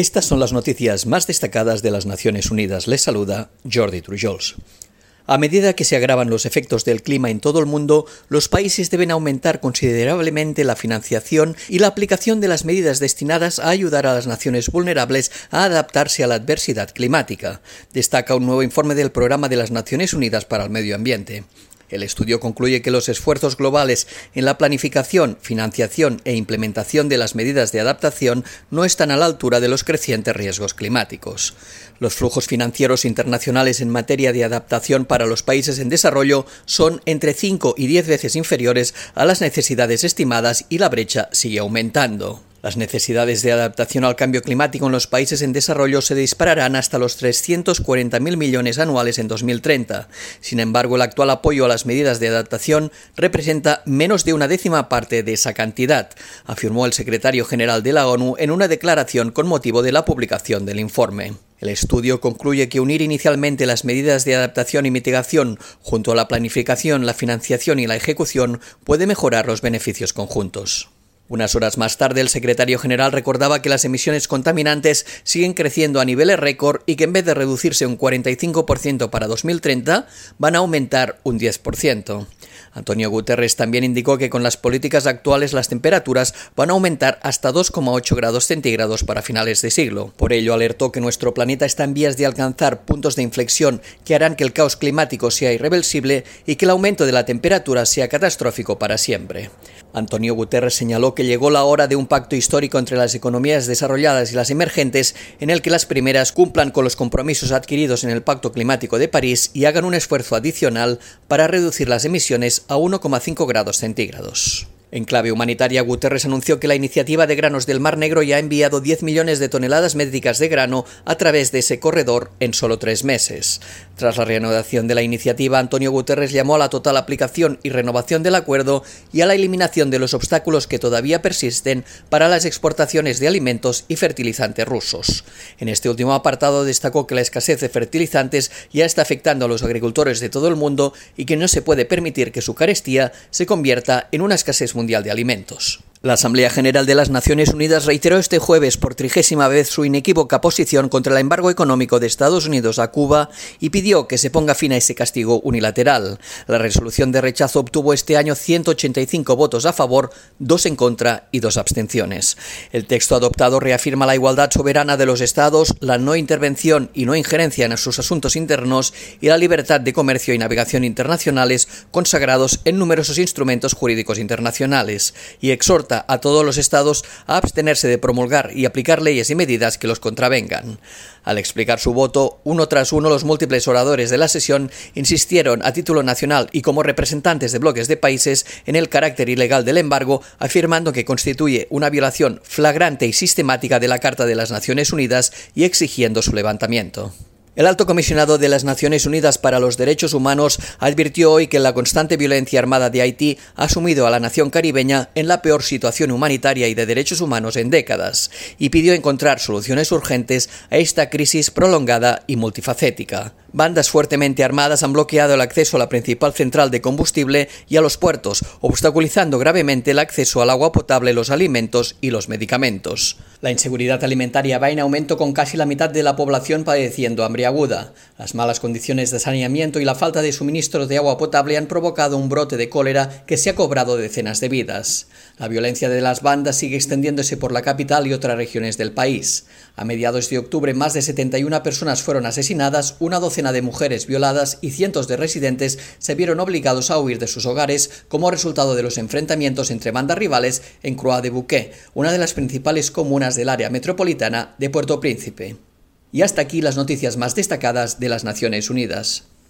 Estas son las noticias más destacadas de las Naciones Unidas. Les saluda Jordi Trujols. A medida que se agravan los efectos del clima en todo el mundo, los países deben aumentar considerablemente la financiación y la aplicación de las medidas destinadas a ayudar a las naciones vulnerables a adaptarse a la adversidad climática, destaca un nuevo informe del Programa de las Naciones Unidas para el Medio Ambiente. El estudio concluye que los esfuerzos globales en la planificación, financiación e implementación de las medidas de adaptación no están a la altura de los crecientes riesgos climáticos. Los flujos financieros internacionales en materia de adaptación para los países en desarrollo son entre 5 y 10 veces inferiores a las necesidades estimadas y la brecha sigue aumentando. Las necesidades de adaptación al cambio climático en los países en desarrollo se dispararán hasta los 340.000 millones anuales en 2030. Sin embargo, el actual apoyo a las medidas de adaptación representa menos de una décima parte de esa cantidad, afirmó el secretario general de la ONU en una declaración con motivo de la publicación del informe. El estudio concluye que unir inicialmente las medidas de adaptación y mitigación junto a la planificación, la financiación y la ejecución puede mejorar los beneficios conjuntos. Unas horas más tarde, el secretario general recordaba que las emisiones contaminantes siguen creciendo a niveles récord y que en vez de reducirse un 45% para 2030, van a aumentar un 10%. Antonio Guterres también indicó que con las políticas actuales las temperaturas van a aumentar hasta 2,8 grados centígrados para finales de siglo. Por ello alertó que nuestro planeta está en vías de alcanzar puntos de inflexión que harán que el caos climático sea irreversible y que el aumento de la temperatura sea catastrófico para siempre. Antonio Guterres señaló que llegó la hora de un pacto histórico entre las economías desarrolladas y las emergentes en el que las primeras cumplan con los compromisos adquiridos en el Pacto Climático de París y hagan un esfuerzo adicional para reducir las emisiones a 1,5 grados centígrados. En clave humanitaria, Guterres anunció que la iniciativa de granos del Mar Negro ya ha enviado 10 millones de toneladas métricas de grano a través de ese corredor en solo tres meses. Tras la reanudación de la iniciativa, Antonio Guterres llamó a la total aplicación y renovación del acuerdo y a la eliminación de los obstáculos que todavía persisten para las exportaciones de alimentos y fertilizantes rusos. En este último apartado destacó que la escasez de fertilizantes ya está afectando a los agricultores de todo el mundo y que no se puede permitir que su carestía se convierta en una escasez Mundial de Alimentos. La Asamblea General de las Naciones Unidas reiteró este jueves por trigésima vez su inequívoca posición contra el embargo económico de Estados Unidos a Cuba y pidió que se ponga fin a ese castigo unilateral. La resolución de rechazo obtuvo este año 185 votos a favor, dos en contra y dos abstenciones. El texto adoptado reafirma la igualdad soberana de los Estados, la no intervención y no injerencia en sus asuntos internos y la libertad de comercio y navegación internacionales consagrados en numerosos instrumentos jurídicos internacionales y exhorta a todos los estados a abstenerse de promulgar y aplicar leyes y medidas que los contravengan. Al explicar su voto, uno tras uno los múltiples oradores de la sesión insistieron a título nacional y como representantes de bloques de países en el carácter ilegal del embargo, afirmando que constituye una violación flagrante y sistemática de la Carta de las Naciones Unidas y exigiendo su levantamiento. El alto comisionado de las Naciones Unidas para los Derechos Humanos advirtió hoy que la constante violencia armada de Haití ha sumido a la nación caribeña en la peor situación humanitaria y de derechos humanos en décadas y pidió encontrar soluciones urgentes a esta crisis prolongada y multifacética. Bandas fuertemente armadas han bloqueado el acceso a la principal central de combustible y a los puertos, obstaculizando gravemente el acceso al agua potable, los alimentos y los medicamentos. La inseguridad alimentaria va en aumento con casi la mitad de la población padeciendo hambre aguda. Las malas condiciones de saneamiento y la falta de suministro de agua potable han provocado un brote de cólera que se ha cobrado decenas de vidas. La violencia de las bandas sigue extendiéndose por la capital y otras regiones del país. A mediados de octubre, más de 71 personas fueron asesinadas, una de mujeres violadas y cientos de residentes se vieron obligados a huir de sus hogares como resultado de los enfrentamientos entre bandas rivales en Croix de Bouquet, una de las principales comunas del área metropolitana de Puerto Príncipe. Y hasta aquí las noticias más destacadas de las Naciones Unidas.